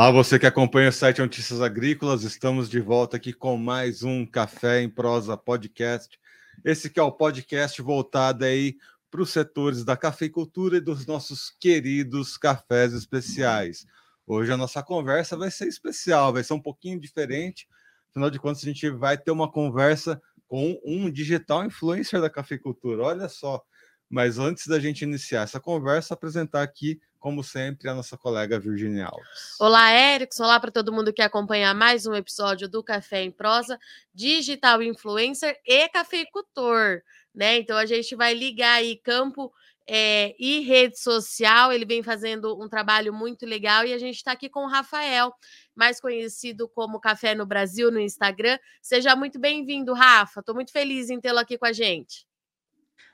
Olá, você que acompanha o site Notícias Agrícolas, estamos de volta aqui com mais um Café em Prosa Podcast. Esse que é o podcast voltado aí para os setores da cafeicultura e dos nossos queridos cafés especiais. Hoje a nossa conversa vai ser especial, vai ser um pouquinho diferente. Afinal de contas, a gente vai ter uma conversa com um digital influencer da cafeicultura. Olha só. Mas antes da gente iniciar essa conversa, apresentar aqui como sempre, a nossa colega Virginia Alves. Olá, Erickson. Olá para todo mundo que acompanha mais um episódio do Café em Prosa, digital influencer e cafeicultor, né? Então a gente vai ligar aí campo é, e rede social. Ele vem fazendo um trabalho muito legal e a gente está aqui com o Rafael, mais conhecido como Café no Brasil no Instagram. Seja muito bem-vindo, Rafa. Estou muito feliz em tê-lo aqui com a gente.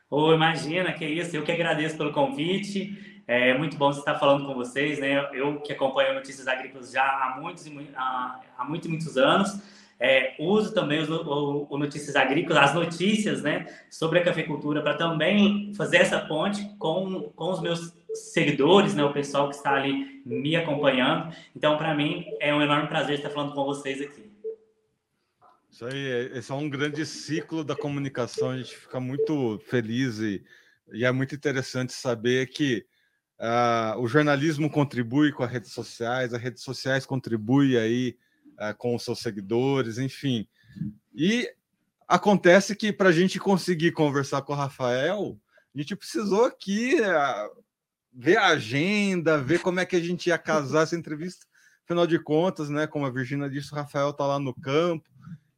Ô, oh, imagina, que isso. Eu que agradeço pelo convite. É muito bom estar falando com vocês, né? Eu que acompanho notícias agrícolas já há muitos e há, há muitos, anos. É, uso também o, o, Notícias Agrícolas, as notícias né, sobre a cafeicultura, para também fazer essa ponte com, com os meus seguidores, né, o pessoal que está ali me acompanhando. Então, para mim, é um enorme prazer estar falando com vocês aqui. Isso aí, esse é um grande ciclo da comunicação, a gente fica muito feliz e, e é muito interessante saber que Uh, o jornalismo contribui com as redes sociais, as redes sociais contribuem aí uh, com os seus seguidores, enfim. E acontece que para a gente conseguir conversar com o Rafael, a gente precisou aqui uh, ver a agenda, ver como é que a gente ia casar essa entrevista. Afinal de contas, né, como a Virginia disse, o Rafael está lá no campo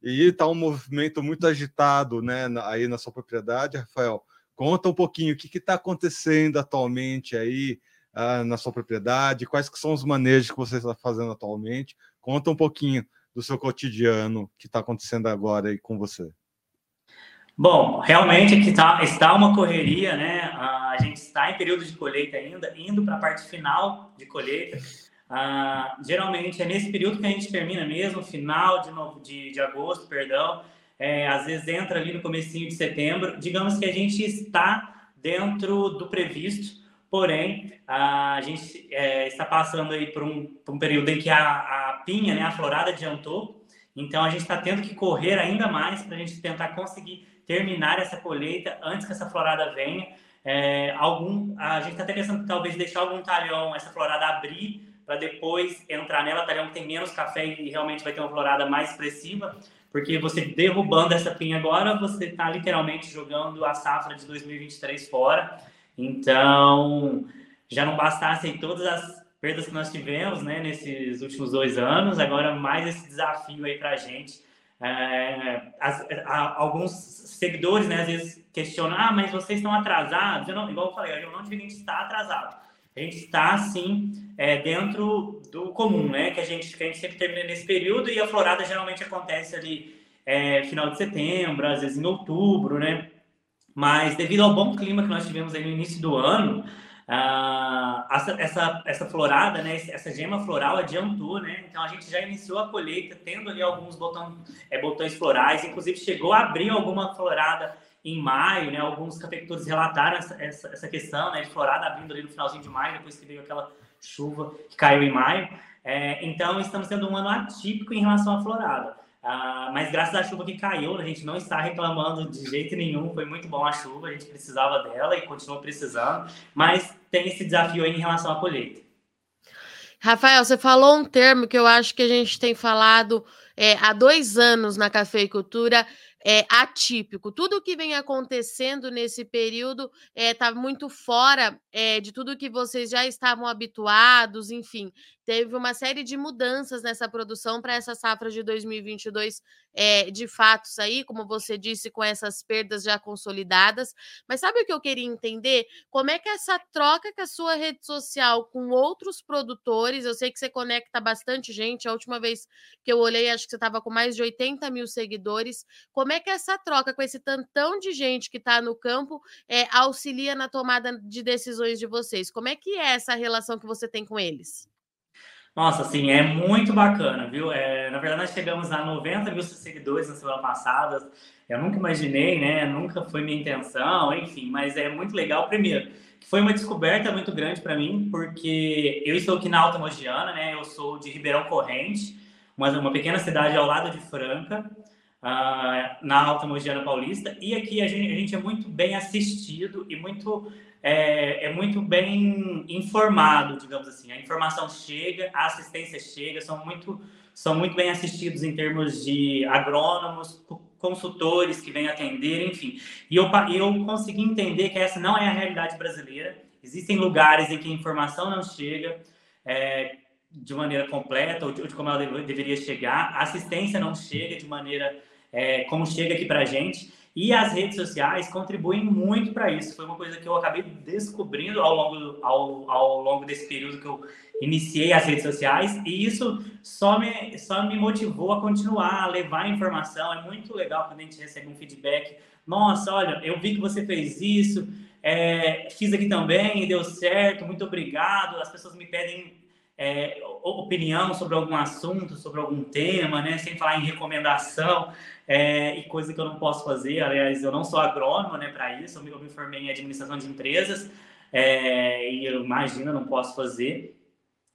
e está um movimento muito agitado, né, aí na sua propriedade, Rafael. Conta um pouquinho o que está acontecendo atualmente aí uh, na sua propriedade, quais que são os manejos que você está fazendo atualmente. Conta um pouquinho do seu cotidiano que está acontecendo agora aí com você. Bom, realmente aqui tá, está uma correria, né? A gente está em período de colheita ainda, indo para a parte final de colheita. Uh, geralmente é nesse período que a gente termina mesmo, final de, novo, de, de agosto, perdão é, às vezes entra ali no comecinho de setembro. Digamos que a gente está dentro do previsto, porém a gente é, está passando aí por um, por um, período em que a, a pinha, né, a florada adiantou, então a gente está tendo que correr ainda mais para a gente tentar conseguir terminar essa colheita antes que essa florada venha. É, algum, a gente está até pensando talvez deixar algum talhão, essa florada abrir para depois entrar nela, talhão que tem menos café e realmente vai ter uma florada mais expressiva. Porque você derrubando essa pinha agora, você está literalmente jogando a safra de 2023 fora. Então, já não bastasse todas as perdas que nós tivemos né, nesses últimos dois anos, agora mais esse desafio aí para a gente. É, as, a, alguns seguidores, né, às vezes questionam, ah, mas vocês estão atrasados? Eu não, igual eu falei, eu não digo que a gente está atrasado. Gente está, assim, é, dentro do comum, né? Que a, gente, que a gente sempre termina nesse período e a florada geralmente acontece ali é, final de setembro, às vezes em outubro, né? Mas devido ao bom clima que nós tivemos aí no início do ano, ah, essa, essa, essa florada, né, essa gema floral adiantou, né? Então a gente já iniciou a colheita, tendo ali alguns botão, é, botões florais, inclusive chegou a abrir alguma florada em maio, né? Alguns cafeicultores relataram essa, essa, essa, questão, né? De florada abrindo ali no finalzinho de maio, depois que veio aquela chuva que caiu em maio. É, então, estamos tendo um ano atípico em relação à florada. Ah, mas graças à chuva que caiu, a gente não está reclamando de jeito nenhum. Foi muito bom a chuva, a gente precisava dela e continua precisando. Mas tem esse desafio aí em relação à colheita. Rafael, você falou um termo que eu acho que a gente tem falado é, há dois anos na cafeicultura, é, atípico. Tudo que vem acontecendo nesse período está eh, é, muito fora é, de tudo que vocês já estavam habituados, enfim teve uma série de mudanças nessa produção para essa safra de 2022 é, de fatos aí, como você disse, com essas perdas já consolidadas. Mas sabe o que eu queria entender? Como é que essa troca com a sua rede social com outros produtores, eu sei que você conecta bastante gente, a última vez que eu olhei, acho que você estava com mais de 80 mil seguidores. Como é que essa troca com esse tantão de gente que está no campo é, auxilia na tomada de decisões de vocês? Como é que é essa relação que você tem com eles? Nossa, assim, é muito bacana, viu? É, na verdade, nós chegamos a 90 mil seguidores na semana passada. Eu nunca imaginei, né? Nunca foi minha intenção, enfim, mas é muito legal. Primeiro, foi uma descoberta muito grande para mim, porque eu estou aqui na Alta Mogiana, né? Eu sou de Ribeirão Corrente, uma, uma pequena cidade ao lado de Franca, uh, na Alta Mogiana Paulista, e aqui a gente, a gente é muito bem assistido e muito é, é, muito bem informado, digamos assim. A informação chega, a assistência chega, são muito, são muito bem assistidos em termos de agrônomos, consultores que vêm atender, enfim. E eu, eu consegui entender que essa não é a realidade brasileira. Existem lugares em que a informação não chega é, de maneira completa ou de, de como ela deveria chegar, a assistência não chega de maneira é, como chega aqui para a gente. E as redes sociais contribuem muito para isso. Foi uma coisa que eu acabei descobrindo ao longo, ao, ao longo desse período que eu iniciei as redes sociais. E isso só me, só me motivou a continuar, a levar informação. É muito legal quando a gente recebe um feedback. Nossa, olha, eu vi que você fez isso, é, fiz aqui também, deu certo, muito obrigado. As pessoas me pedem é, opinião sobre algum assunto, sobre algum tema, né? Sem falar em recomendação é, e coisa que eu não posso fazer. Aliás, eu não sou agrônomo, né? Para isso, eu me, eu me, formei em administração de empresas é, e eu imagino, não posso fazer.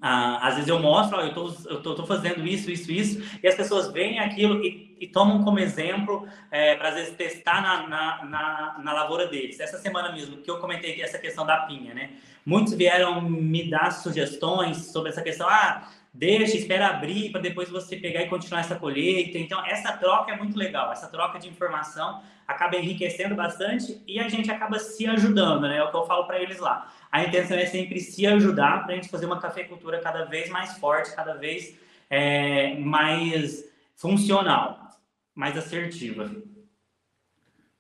Ah, às vezes eu mostro, ó, eu tô, tô, tô, fazendo isso, isso, isso, e as pessoas veem aquilo e, e tomam como exemplo é, para às vezes testar na, na, na, na, lavoura deles. Essa semana mesmo que eu comentei essa questão da pinha, né? Muitos vieram me dar sugestões sobre essa questão, ah, deixa, espera abrir para depois você pegar e continuar essa colheita. Então, essa troca é muito legal, essa troca de informação acaba enriquecendo bastante e a gente acaba se ajudando, né? É o que eu falo para eles lá a intenção é sempre se ajudar para a gente fazer uma cafeicultura cada vez mais forte, cada vez é, mais funcional, mais assertiva.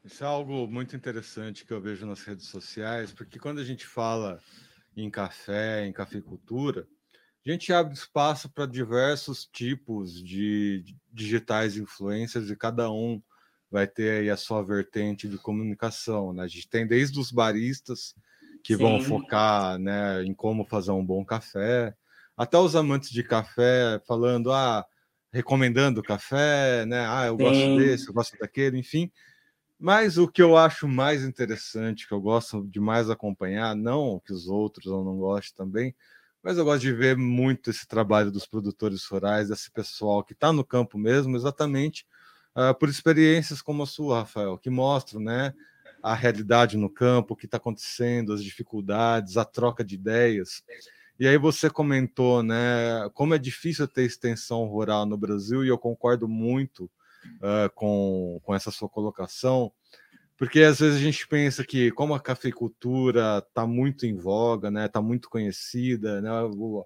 Isso é algo muito interessante que eu vejo nas redes sociais, porque quando a gente fala em café, em cafeicultura, a gente abre espaço para diversos tipos de digitais influencers e cada um vai ter aí a sua vertente de comunicação. Né? A gente tem desde os baristas, que Sim. vão focar né, em como fazer um bom café. Até os amantes de café falando, ah, recomendando café, né? Ah, eu Sim. gosto desse, eu gosto daquele, enfim. Mas o que eu acho mais interessante, que eu gosto de mais acompanhar, não que os outros eu não gosto também, mas eu gosto de ver muito esse trabalho dos produtores rurais, desse pessoal que está no campo mesmo, exatamente uh, por experiências como a sua, Rafael, que mostram, né? a realidade no campo, o que está acontecendo, as dificuldades, a troca de ideias. E aí você comentou, né, como é difícil ter extensão rural no Brasil, e eu concordo muito uh, com, com essa sua colocação, porque às vezes a gente pensa que como a cafeicultura está muito em voga, né, está muito conhecida, né, o,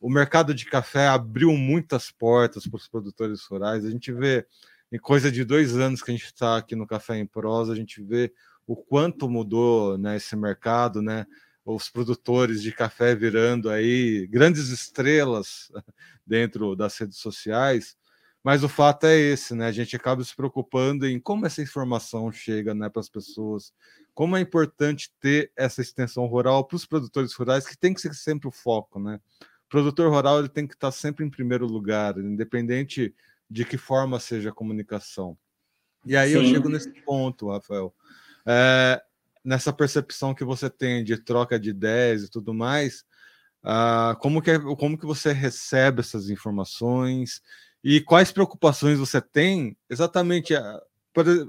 o mercado de café abriu muitas portas para os produtores rurais. A gente vê em coisa de dois anos que a gente está aqui no Café em Prosa, a gente vê o quanto mudou né, esse mercado, né? Os produtores de café virando aí grandes estrelas dentro das redes sociais. Mas o fato é esse, né? A gente acaba se preocupando em como essa informação chega né, para as pessoas, como é importante ter essa extensão rural para os produtores rurais, que tem que ser sempre o foco, né? O produtor rural ele tem que estar sempre em primeiro lugar, independente de que forma seja a comunicação. E aí Sim. eu chego nesse ponto, Rafael é, nessa percepção que você tem de troca de ideias e tudo mais, uh, como, que, é, como que você recebe essas informações e quais preocupações você tem exatamente? A,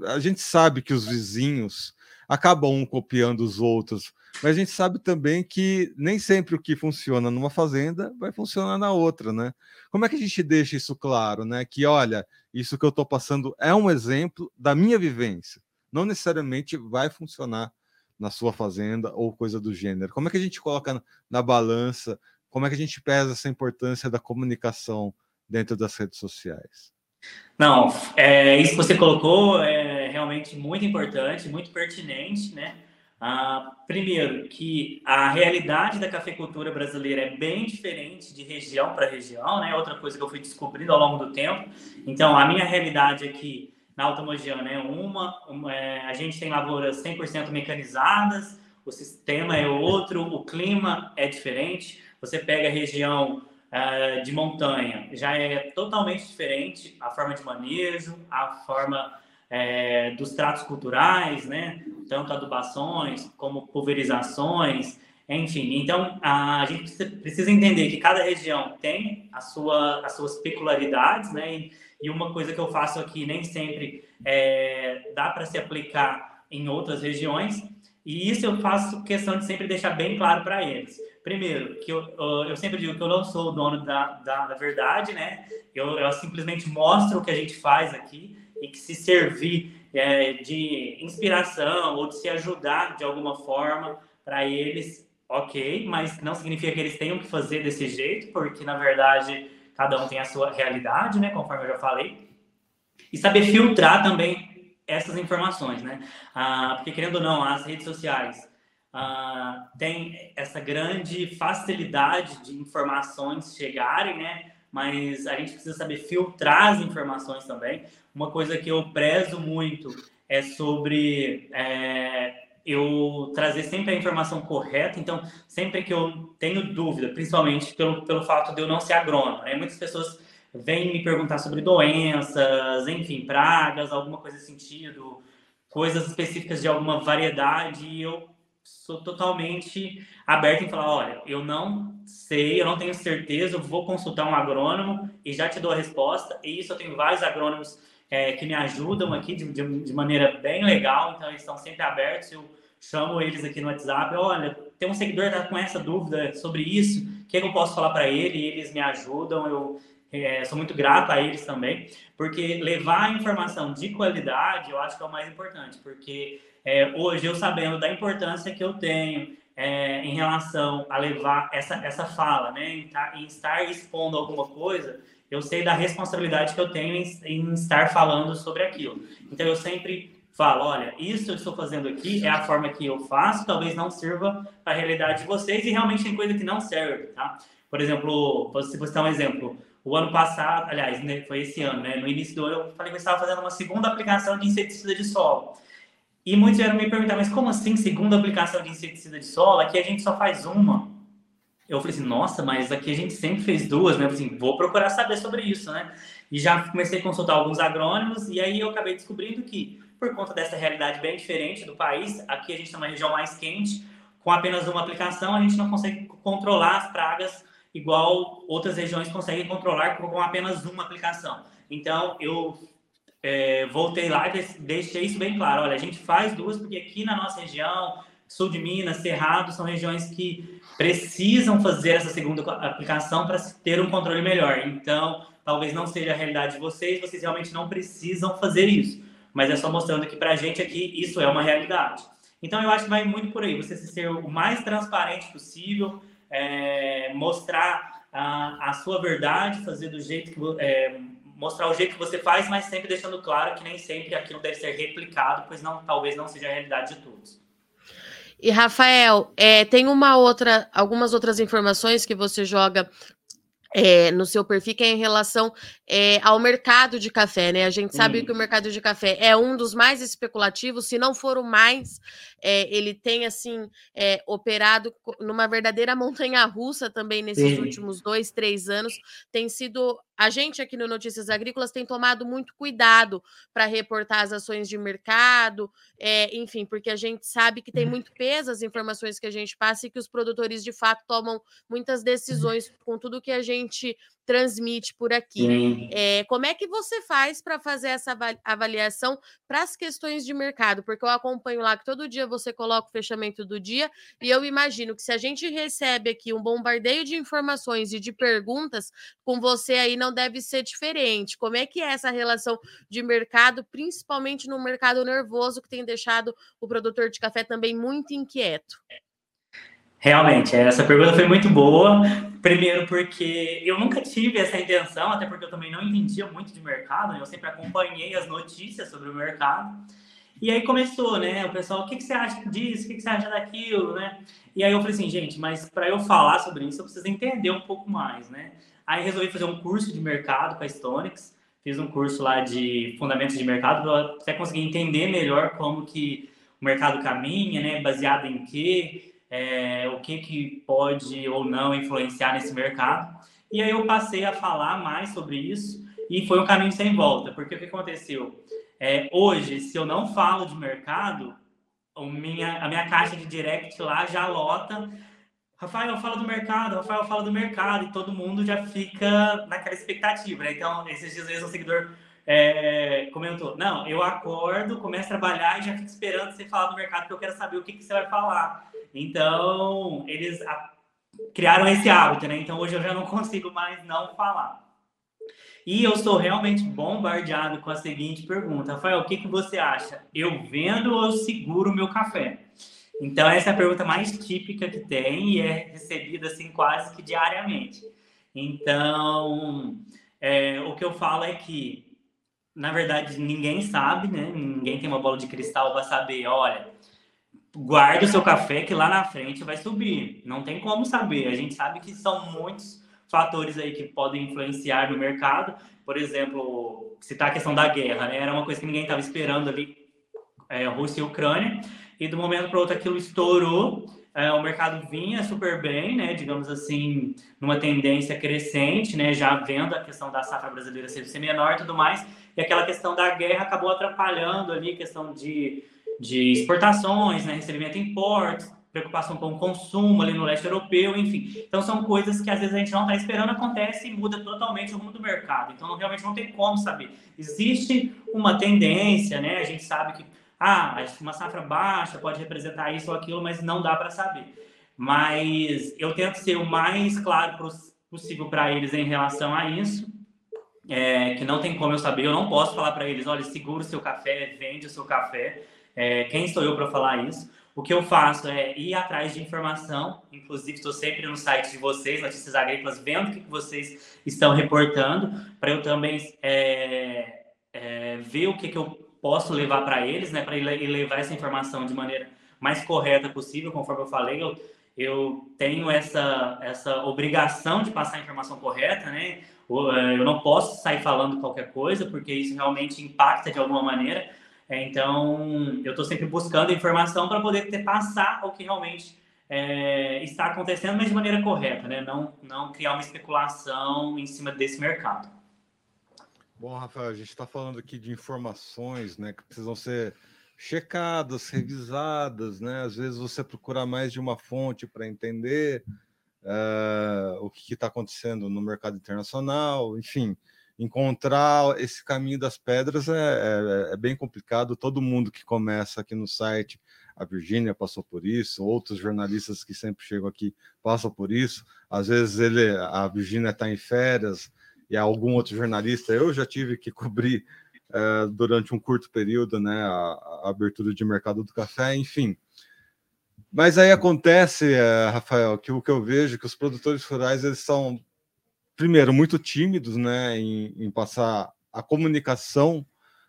a gente sabe que os vizinhos acabam copiando os outros, mas a gente sabe também que nem sempre o que funciona numa fazenda vai funcionar na outra, né? Como é que a gente deixa isso claro, né? Que olha, isso que eu estou passando é um exemplo da minha vivência não necessariamente vai funcionar na sua fazenda ou coisa do gênero. Como é que a gente coloca na balança? Como é que a gente pesa essa importância da comunicação dentro das redes sociais? Não, é, isso que você colocou é realmente muito importante, muito pertinente, né? Ah, primeiro, que a realidade da cafeicultura brasileira é bem diferente de região para região, né? Outra coisa que eu fui descobrindo ao longo do tempo. Então, a minha realidade aqui na Alta Mogiana, né? Uma, uma é, a gente tem lavouras 100% mecanizadas, o sistema é outro, o clima é diferente. Você pega a região uh, de montanha, já é totalmente diferente a forma de manejo, a forma é, dos tratos culturais, né? tanto adubações como pulverizações, enfim. Então, a gente precisa entender que cada região tem a sua, as suas peculiaridades, né? E, e uma coisa que eu faço aqui nem sempre é, dá para se aplicar em outras regiões, e isso eu faço questão de sempre deixar bem claro para eles. Primeiro, que eu, eu sempre digo que eu não sou o dono da, da, da verdade, né? Eu, eu, simplesmente mostro o que a gente faz aqui e que se servir é, de inspiração ou de se ajudar de alguma forma para eles, ok, mas não significa que eles tenham que fazer desse jeito, porque na verdade cada um tem a sua realidade, né? Conforme eu já falei. E saber filtrar também essas informações, né? Ah, porque querendo ou não, as redes sociais uh, tem essa grande facilidade de informações chegarem, né? Mas a gente precisa saber filtrar as informações também. Uma coisa que eu prezo muito é sobre é, eu trazer sempre a informação correta. Então, sempre que eu tenho dúvida, principalmente pelo, pelo fato de eu não ser agrônomo, né? muitas pessoas vêm me perguntar sobre doenças, enfim, pragas, alguma coisa sentido, coisas específicas de alguma variedade, e eu sou totalmente aberto em falar, olha, eu não sei, eu não tenho certeza, eu vou consultar um agrônomo e já te dou a resposta. E isso eu tenho vários agrônomos é, que me ajudam aqui de, de, de, maneira bem legal, então eles estão sempre abertos. Eu chamo eles aqui no WhatsApp, olha, tem um seguidor que tá com essa dúvida sobre isso, o que, é que eu posso falar para ele? E eles me ajudam, eu é, sou muito grato a eles também, porque levar a informação de qualidade eu acho que é o mais importante, porque é, hoje eu sabendo da importância que eu tenho é, em relação a levar essa, essa fala, né, em, tá, em, estar expondo alguma coisa, eu sei da responsabilidade que eu tenho em, em estar falando sobre aquilo. Então eu sempre falo, olha, isso eu estou fazendo aqui é a forma que eu faço, talvez não sirva para a realidade de vocês e realmente tem coisa que não serve, tá? Por exemplo, se você dar um exemplo, o ano passado, aliás, né, foi esse ano, né? No início do ano eu falei que eu estava fazendo uma segunda aplicação de inseticida de solo. E muitos vieram me perguntar, mas como assim, segunda aplicação de inseticida de solo? Aqui a gente só faz uma. Eu falei assim, nossa, mas aqui a gente sempre fez duas, né? Eu falei assim, vou procurar saber sobre isso, né? E já comecei a consultar alguns agrônomos, e aí eu acabei descobrindo que, por conta dessa realidade bem diferente do país, aqui a gente tem uma região mais quente, com apenas uma aplicação a gente não consegue controlar as pragas igual outras regiões conseguem controlar com apenas uma aplicação. Então, eu é, voltei lá e deixei isso bem claro. Olha, a gente faz duas porque aqui na nossa região, sul de Minas, Cerrado, são regiões que precisam fazer essa segunda aplicação para ter um controle melhor. Então, talvez não seja a realidade de vocês, vocês realmente não precisam fazer isso. Mas é só mostrando que para a gente aqui isso é uma realidade. Então, eu acho que vai muito por aí, você ser o mais transparente possível, é, mostrar a, a, sua verdade, fazer do jeito que é, mostrar o jeito que você faz, mas sempre deixando claro que nem sempre aquilo deve ser replicado, pois não, talvez não seja a realidade de todos. E Rafael, é, tem uma outra, algumas outras informações que você joga é, no seu perfil, que é em relação é, ao mercado de café, né? A gente sabe hum. que o mercado de café é um dos mais especulativos, se não for o mais, é, ele tem assim é, operado numa verdadeira montanha russa também nesses Sim. últimos dois, três anos. Tem sido a gente aqui no Notícias Agrícolas tem tomado muito cuidado para reportar as ações de mercado, é, enfim, porque a gente sabe que tem uhum. muito peso as informações que a gente passa e que os produtores de fato tomam muitas uhum. decisões com tudo que a gente transmite por aqui. É, como é que você faz para fazer essa avaliação para as questões de mercado? Porque eu acompanho lá que todo dia você coloca o fechamento do dia e eu imagino que se a gente recebe aqui um bombardeio de informações e de perguntas, com você aí não deve ser diferente. Como é que é essa relação de mercado, principalmente no mercado nervoso que tem deixado o produtor de café também muito inquieto? Realmente, essa pergunta foi muito boa. Primeiro, porque eu nunca tive essa intenção, até porque eu também não entendia muito de mercado, né? eu sempre acompanhei as notícias sobre o mercado. E aí começou, né? O pessoal, o que, que você acha disso? O que, que você acha daquilo, né? E aí eu falei assim, gente, mas para eu falar sobre isso, eu preciso entender um pouco mais, né? Aí resolvi fazer um curso de mercado com a Stonix. Fiz um curso lá de fundamentos de mercado para até conseguir entender melhor como que o mercado caminha, né? Baseado em quê? é, o que, que pode ou não influenciar nesse mercado. E aí eu passei a falar mais sobre isso e foi um caminho sem volta, porque o que aconteceu? É, hoje, se eu não falo de mercado, o minha, a minha caixa de direct lá já lota. Rafael, fala do mercado, Rafael, fala do mercado, e todo mundo já fica naquela expectativa, né? Então, esses dias, um seguidor é, comentou: Não, eu acordo, começo a trabalhar e já fico esperando você falar do mercado, porque eu quero saber o que, que você vai falar. Então, eles a, criaram esse hábito, né? Então, hoje eu já não consigo mais não falar. E eu sou realmente bombardeado com a seguinte pergunta: Rafael, o que, que você acha? Eu vendo ou seguro o meu café? Então, essa é a pergunta mais típica que tem e é recebida assim quase que diariamente. Então, é, o que eu falo é que, na verdade, ninguém sabe, né? Ninguém tem uma bola de cristal para saber, olha, guarde o seu café que lá na frente vai subir. Não tem como saber. A gente sabe que são muitos fatores aí que podem influenciar no mercado. Por exemplo, citar a questão da guerra, né? Era uma coisa que ninguém estava esperando ali, é, Rússia e Ucrânia, e do momento para outro aquilo estourou. É, o mercado vinha super bem, né? Digamos assim, numa tendência crescente, né? Já vendo a questão da safra brasileira ser menor e tudo mais, e aquela questão da guerra acabou atrapalhando ali, questão de, de exportações, né? Recebimento de importes, preocupação com o consumo ali no leste europeu, enfim. Então são coisas que às vezes a gente não está esperando, acontece e muda totalmente o rumo do mercado. Então realmente não tem como saber. Existe uma tendência, né? A gente sabe que ah, uma safra baixa pode representar isso ou aquilo, mas não dá para saber. Mas eu tento ser o mais claro possível para eles em relação a isso. É, que não tem como eu saber, eu não posso falar para eles, olha, segura o seu café, vende o seu café. É, quem sou eu para falar isso? O que eu faço é ir atrás de informação, inclusive estou sempre no site de vocês, Notícias Agrícolas, vendo o que vocês estão reportando, para eu também é, é, ver o que, que eu posso levar para eles, né, para levar essa informação de maneira mais correta possível, conforme eu falei, eu, eu tenho essa, essa obrigação de passar a informação correta, né, é, eu não posso sair falando qualquer coisa, porque isso realmente impacta de alguma maneira, então, eu estou sempre buscando informação para poder ter, passar o que realmente é, está acontecendo, mas de maneira correta, né? Não, não criar uma especulação em cima desse mercado. Bom, Rafael, a gente está falando aqui de informações né, que precisam ser checadas, revisadas, né? Às vezes você procura mais de uma fonte para entender uh, o que está acontecendo no mercado internacional, enfim encontrar esse caminho das pedras é, é, é, bem complicado. Todo mundo que começa aqui no site, a Virgínia passou por isso, outros jornalistas que sempre chegam aqui passam por isso. Às vezes ele, a Virgínia está em férias e algum outro jornalista, eu já tive que cobrir é, durante um curto período, né, a, a, abertura de mercado do café, enfim. Mas aí acontece, é, Rafael, que o que eu vejo é que os produtores rurais eles são primeiro, muito tímidos né, em, em passar a comunicação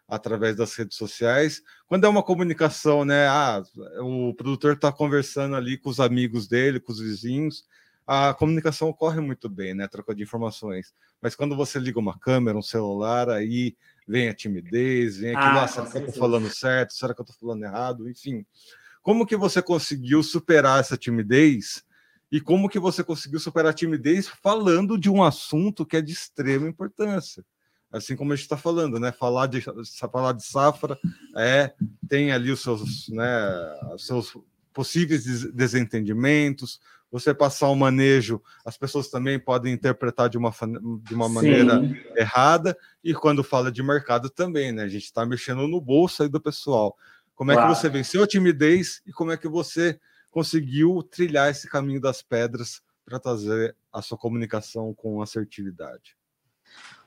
através das redes sociais. Quando é uma comunicação, né? Ah, o produtor está conversando ali com os amigos dele, com os vizinhos, a comunicação ocorre muito bem, né? Troca de informações. Mas quando você liga uma câmera, um celular, aí vem a timidez, vem aquilo, ah, ah será que eu estou falando certo? Será que eu estou falando errado? Enfim. Como que você conseguiu superar essa timidez e como que você conseguiu superar a timidez falando de um assunto que é de extrema importância. Assim como a gente está falando, né? Falar de, falar de safra é, tem ali os seus, né, os seus possíveis desentendimentos, você passar um manejo, as pessoas também podem interpretar de uma, de uma maneira errada, e quando fala de mercado também, né? A gente está mexendo no bolso aí do pessoal. Como é claro. que você venceu a timidez e como é que você conseguiu trilhar esse caminho das pedras para trazer a sua comunicação com assertividade?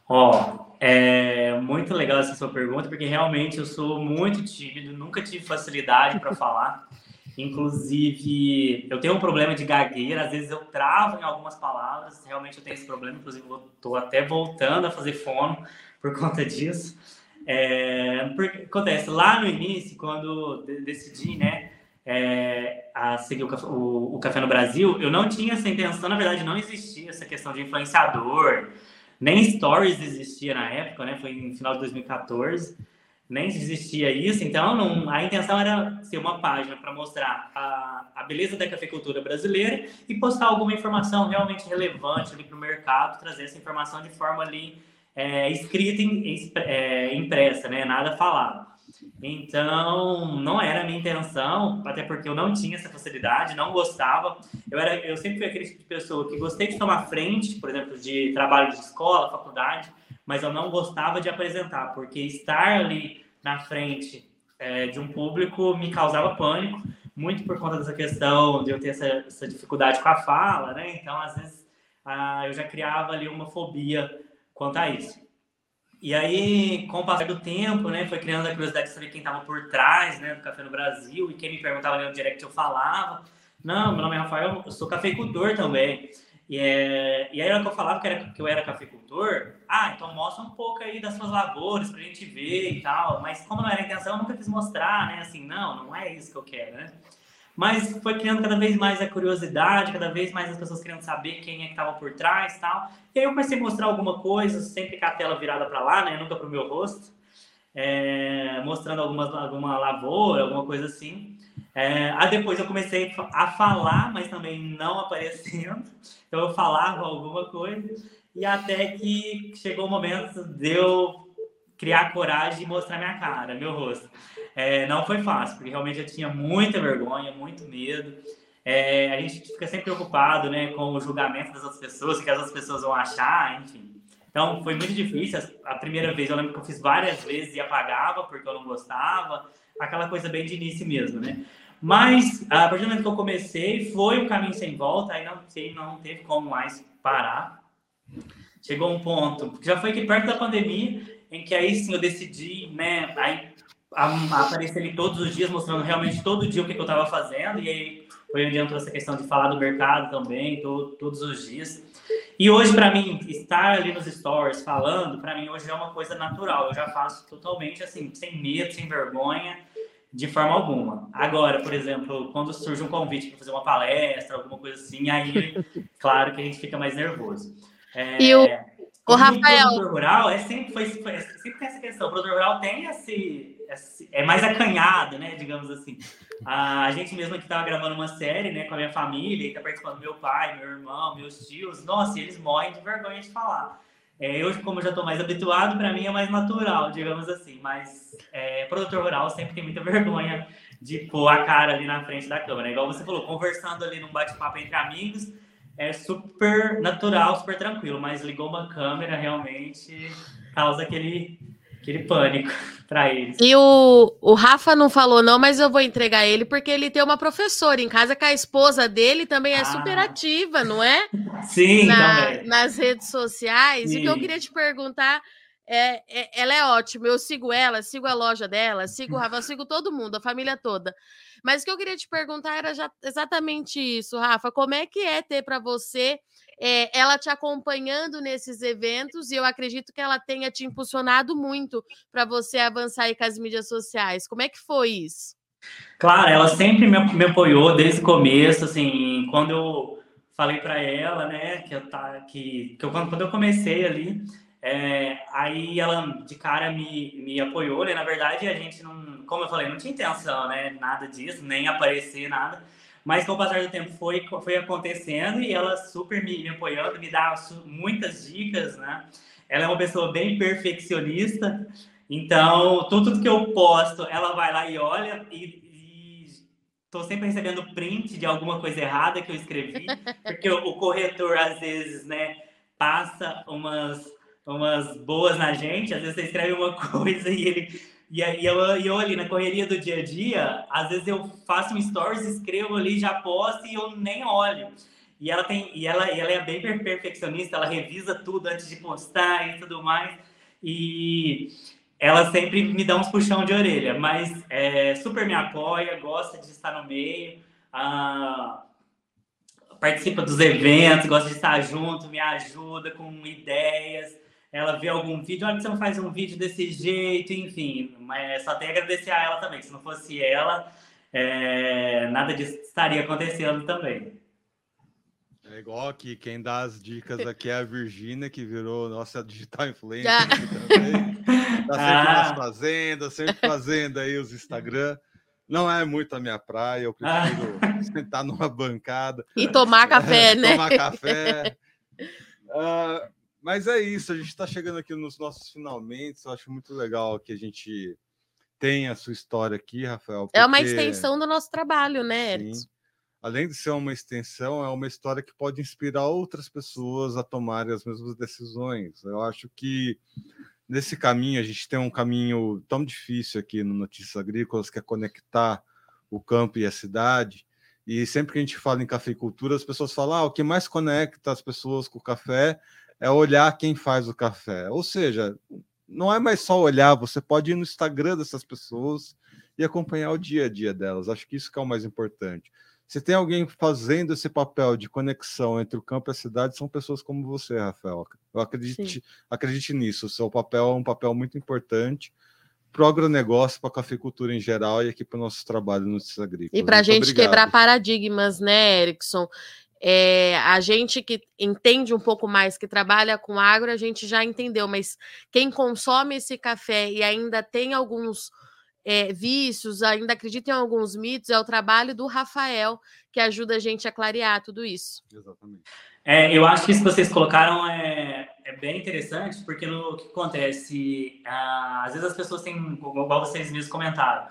Ó, oh, é muito legal essa sua pergunta, porque realmente eu sou muito tímido, nunca tive facilidade para falar. Inclusive, eu tenho um problema de gagueira, às vezes eu travo em algumas palavras, realmente eu tenho esse problema, inclusive eu estou até voltando a fazer fono por conta disso. É, porque acontece, lá no início, quando decidi, né, é, a seguir o, o, o, Café no Brasil, eu não tinha essa intenção, na verdade não existia essa questão de influenciador, nem stories existia na época, né? Foi no final de 2014, nem existia isso, então não, a intenção era ser uma página para mostrar a, a beleza da cafeicultura brasileira e postar alguma informação realmente relevante ali para o mercado, trazer essa informação de forma ali é, escrita e é, impressa, né? Nada falado. Então, não era a minha intenção, até porque eu não tinha essa facilidade, não gostava. Eu, era, eu sempre fui aquele tipo de pessoa que gostei de tomar frente, por exemplo, de trabalho de escola, faculdade, mas eu não gostava de apresentar, porque estar ali na frente é, de um público me causava pânico, muito por conta dessa questão de eu ter essa, essa dificuldade com a fala, né? Então, às vezes, ah, eu já criava ali uma fobia quanto a isso. E aí, com o passar do tempo, né, foi criando a curiosidade de saber quem estava por trás, né, do Café no Brasil, e quem me perguntava ali no direct eu falava. Não, meu nome é Rafael, eu sou cafeicultor também. E, é, e aí, que eu falava que, era, que eu era cafeicultor, ah, então mostra um pouco aí das suas lavouras pra gente ver e tal. Mas como não era a intenção, eu nunca quis mostrar, né, assim, não, não é isso que eu quero, né. Mas foi criando cada vez mais a curiosidade, cada vez mais as pessoas querendo saber quem é que estava por trás e tal. E aí eu comecei a mostrar alguma coisa, sempre com a tela virada para lá, né? Nunca para o meu rosto. É, mostrando algumas, alguma lavoura, alguma coisa assim. É, aí depois eu comecei a falar, mas também não aparecendo. Então eu falava alguma coisa. E até que chegou o momento de eu criar coragem e mostrar minha cara, meu rosto. É, não foi fácil, porque realmente eu tinha muita vergonha, muito medo. É, a gente fica sempre preocupado né, com o julgamento das outras pessoas, o que as outras pessoas vão achar, enfim. Então, foi muito difícil. A primeira vez, eu lembro que eu fiz várias vezes e apagava porque eu não gostava. Aquela coisa bem de início mesmo, né? Mas, a partir do momento que eu comecei, foi um caminho sem volta. Aí não, não teve como mais parar. Chegou um ponto, já foi aqui perto da pandemia, em que aí sim eu decidi, né? Aí aparecer ali todos os dias, mostrando realmente todo dia o que, que eu estava fazendo. E aí foi onde entrou essa questão de falar do mercado também, todo, todos os dias. E hoje, para mim, estar ali nos stories falando, para mim hoje é uma coisa natural. Eu já faço totalmente assim, sem medo, sem vergonha, de forma alguma. Agora, por exemplo, quando surge um convite para fazer uma palestra, alguma coisa assim, aí, claro que a gente fica mais nervoso. É, e o, o Rafael. O produtor rural é sempre, foi, foi, sempre tem essa questão. O produtor rural tem esse, é mais acanhado, né? Digamos assim. A gente mesmo que estava gravando uma série, né, com a minha família, e tá participando meu pai, meu irmão, meus tios. Nossa, eles morrem de vergonha de falar. É, eu, como já estou mais habituado, para mim é mais natural, digamos assim. Mas é, produtor rural sempre tem muita vergonha de pôr a cara ali na frente da câmera. Igual você falou, conversando ali num bate-papo entre amigos é super natural, super tranquilo, mas ligou uma câmera realmente causa aquele, aquele pânico para eles. E o, o Rafa não falou não, mas eu vou entregar ele porque ele tem uma professora em casa que a esposa dele também é ah. super ativa, não é? Sim, Na, também. Nas redes sociais. Sim. E o que eu queria te perguntar é, é, ela é ótima. Eu sigo ela, sigo a loja dela, sigo o Rafa, sigo todo mundo, a família toda. Mas o que eu queria te perguntar era já, exatamente isso, Rafa. Como é que é ter para você é, ela te acompanhando nesses eventos? E eu acredito que ela tenha te impulsionado muito para você avançar aí com as mídias sociais. Como é que foi isso? Claro, ela sempre me, me apoiou desde o começo, assim, quando eu falei para ela, né, que eu tá que, que eu, quando eu comecei ali, é, aí ela de cara me, me apoiou, né? Na verdade, a gente não, como eu falei, não tinha intenção, né? Nada disso, nem aparecer, nada. Mas com o passar do tempo foi, foi acontecendo e ela super me, me apoiando, me dá muitas dicas, né? Ela é uma pessoa bem perfeccionista, então tudo, que eu posto, ela vai lá e olha e, estou sempre recebendo print de alguma coisa errada que eu escrevi, porque o, o corretor às vezes, né, passa umas umas boas na gente. Às vezes você escreve uma coisa e ele. E, e eu, eu ali na correria do dia a dia, às vezes eu faço um stories, escrevo ali, já posto e eu nem olho. E ela tem, e ela, e ela é bem perfeccionista, ela revisa tudo antes de postar e tudo mais. E ela sempre me dá uns puxão de orelha, mas é, super me apoia, gosta de estar no meio, ah, participa dos eventos, gosta de estar junto, me ajuda com ideias ela vê algum vídeo, olha que você não faz um vídeo desse jeito, enfim. Mas só tem a agradecer a ela também. Se não fosse ela, é, nada disso estaria acontecendo também. É igual aqui, quem dá as dicas aqui é a Virgínia, que virou nossa digital influencer ah. também. Tá sempre ah. nas fazendas, sempre fazendo aí os Instagram. Não é muito a minha praia, eu prefiro ah. sentar numa bancada. E tomar café, né? Tomar café. Uh, Mas é isso, a gente está chegando aqui nos nossos finalmente. Eu acho muito legal que a gente tem a sua história aqui, Rafael. Porque... É uma extensão do nosso trabalho, né, Erickson? Além de ser uma extensão, é uma história que pode inspirar outras pessoas a tomarem as mesmas decisões. Eu acho que nesse caminho, a gente tem um caminho tão difícil aqui no Notícias Agrícolas, que é conectar o campo e a cidade. E sempre que a gente fala em cafeicultura, as pessoas falam: ah, o que mais conecta as pessoas com o café é olhar quem faz o café. Ou seja, não é mais só olhar, você pode ir no Instagram dessas pessoas e acompanhar o dia a dia delas. Acho que isso que é o mais importante. Se tem alguém fazendo esse papel de conexão entre o campo e a cidade, são pessoas como você, Rafael. Eu acredite, acredite nisso. O seu papel é um papel muito importante para o agronegócio, para a cafeicultura em geral e aqui para o nosso trabalho no agrícolas. E para a gente obrigado. quebrar paradigmas, né, Erickson? É, a gente que entende um pouco mais, que trabalha com agro, a gente já entendeu, mas quem consome esse café e ainda tem alguns é, vícios, ainda acredita em alguns mitos, é o trabalho do Rafael, que ajuda a gente a clarear tudo isso. Exatamente. É, eu acho que isso que vocês colocaram é, é bem interessante, porque no, o que acontece? Ah, às vezes as pessoas têm, igual vocês mesmos comentaram,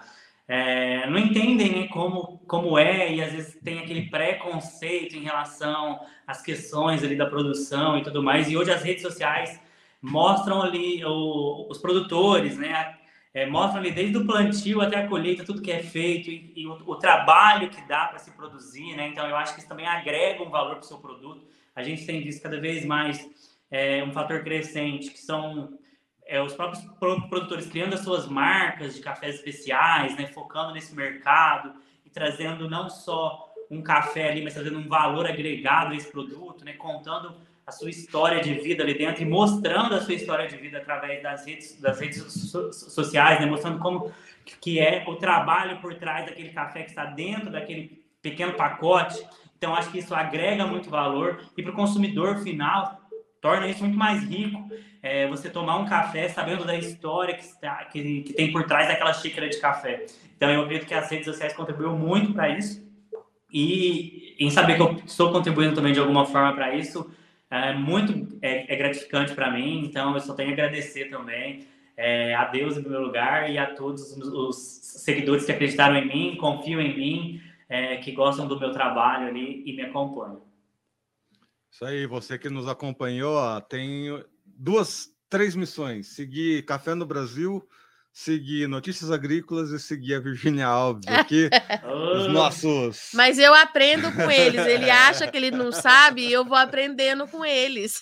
é, não entendem né, como, como é e às vezes tem aquele preconceito em relação às questões ali da produção e tudo mais. E hoje as redes sociais mostram ali o, os produtores, né? É, mostram ali desde o plantio até a colheita tudo que é feito e, e o, o, trabalho que dá para se produzir, né? Então eu acho que isso também agrega um valor para o seu produto. A gente tem visto cada vez mais é, um fator crescente que são é, os próprios produtores criando as suas marcas de cafés especiais, né, focando nesse mercado e trazendo não só um café ali, mas trazendo um valor agregado a esse produto, né, contando a sua história de vida ali dentro e mostrando a sua história de vida através das redes, das redes so sociais, né, mostrando como que é o trabalho por trás daquele café que está dentro daquele pequeno pacote. Então, acho que isso agrega muito valor e para o consumidor final torna isso muito mais rico. É, você tomar um café sabendo da história que, está, que, que, tem por trás daquela xícara de café. Então, eu acredito que as redes sociais contribuíram muito para isso. E em saber que eu estou contribuindo também de alguma forma para isso, é muito é, é gratificante para mim. Então, eu só tenho a agradecer também é, a Deus em primeiro lugar e a todos os seguidores que acreditaram em mim, confiam em mim, é, que gostam do meu trabalho ali e me acompanham. Isso aí, você que nos acompanhou, ó, tem duas, três missões: seguir Café no Brasil, seguir Notícias Agrícolas e seguir a Virgínia Alves aqui, os nossos. Mas eu aprendo com eles. Ele acha que ele não sabe e eu vou aprendendo com eles.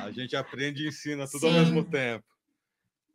A gente aprende e ensina tudo Sim. ao mesmo tempo.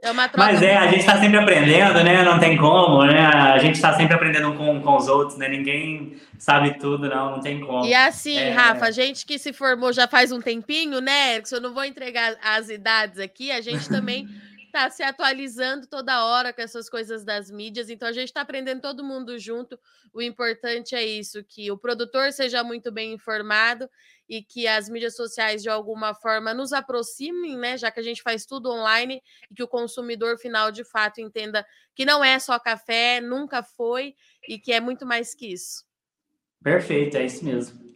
É Mas é, a gente está sempre aprendendo, né? Não tem como, né? A gente está sempre aprendendo com, com os outros, né? Ninguém sabe tudo, não, não tem como. E assim, é... Rafa, a gente que se formou já faz um tempinho, né, Erickson? Eu não vou entregar as idades aqui, a gente também está se atualizando toda hora com essas coisas das mídias, então a gente está aprendendo todo mundo junto. O importante é isso, que o produtor seja muito bem informado e que as mídias sociais de alguma forma nos aproximem, né? Já que a gente faz tudo online e que o consumidor final de fato entenda que não é só café, nunca foi e que é muito mais que isso. Perfeito, é isso mesmo.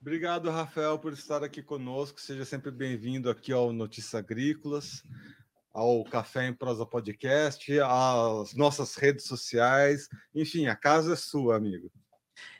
Obrigado, Rafael, por estar aqui conosco. Seja sempre bem-vindo aqui ao Notícias Agrícolas, ao Café em Prosa Podcast, às nossas redes sociais. Enfim, a casa é sua, amigo.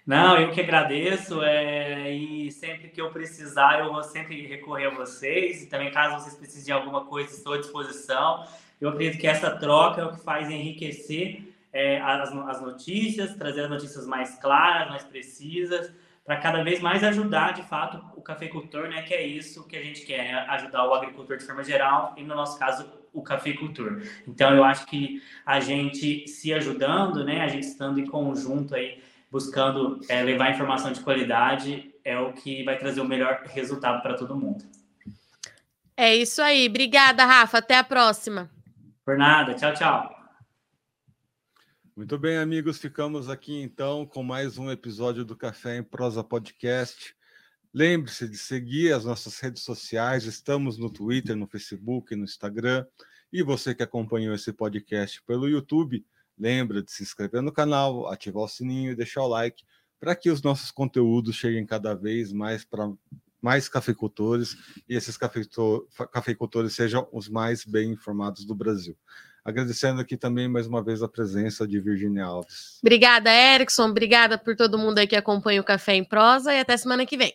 Não, eu que agradeço. É, e sempre que eu precisar, eu vou sempre recorrer a vocês. E também, caso vocês precisem de alguma coisa, estou à disposição. Eu acredito que essa troca é o que faz enriquecer é, as, as notícias, trazer as notícias mais claras, mais precisas, para cada vez mais ajudar, de fato, o cafeicultor, né? Que é isso que a gente quer, né, ajudar o agricultor de forma geral e, no nosso caso, o cafeicultor. Então, eu acho que a gente se ajudando, né? A gente estando em conjunto aí buscando é, levar informação de qualidade é o que vai trazer o melhor resultado para todo mundo. É isso aí. Obrigada, Rafa. Até a próxima. Por nada. Tchau, tchau. Muito bem, amigos. Ficamos aqui então com mais um episódio do Café em Prosa Podcast. Lembre-se de seguir as nossas redes sociais. Estamos no Twitter, no Facebook, no Instagram. E você que acompanhou esse podcast pelo YouTube, Lembra de se inscrever no canal, ativar o sininho e deixar o like para que os nossos conteúdos cheguem cada vez mais para mais cafeicultores e esses cafeicultores sejam os mais bem informados do Brasil. Agradecendo aqui também mais uma vez a presença de Virginia Alves. Obrigada, Erickson. Obrigada por todo mundo aí que acompanha o Café em Prosa e até semana que vem.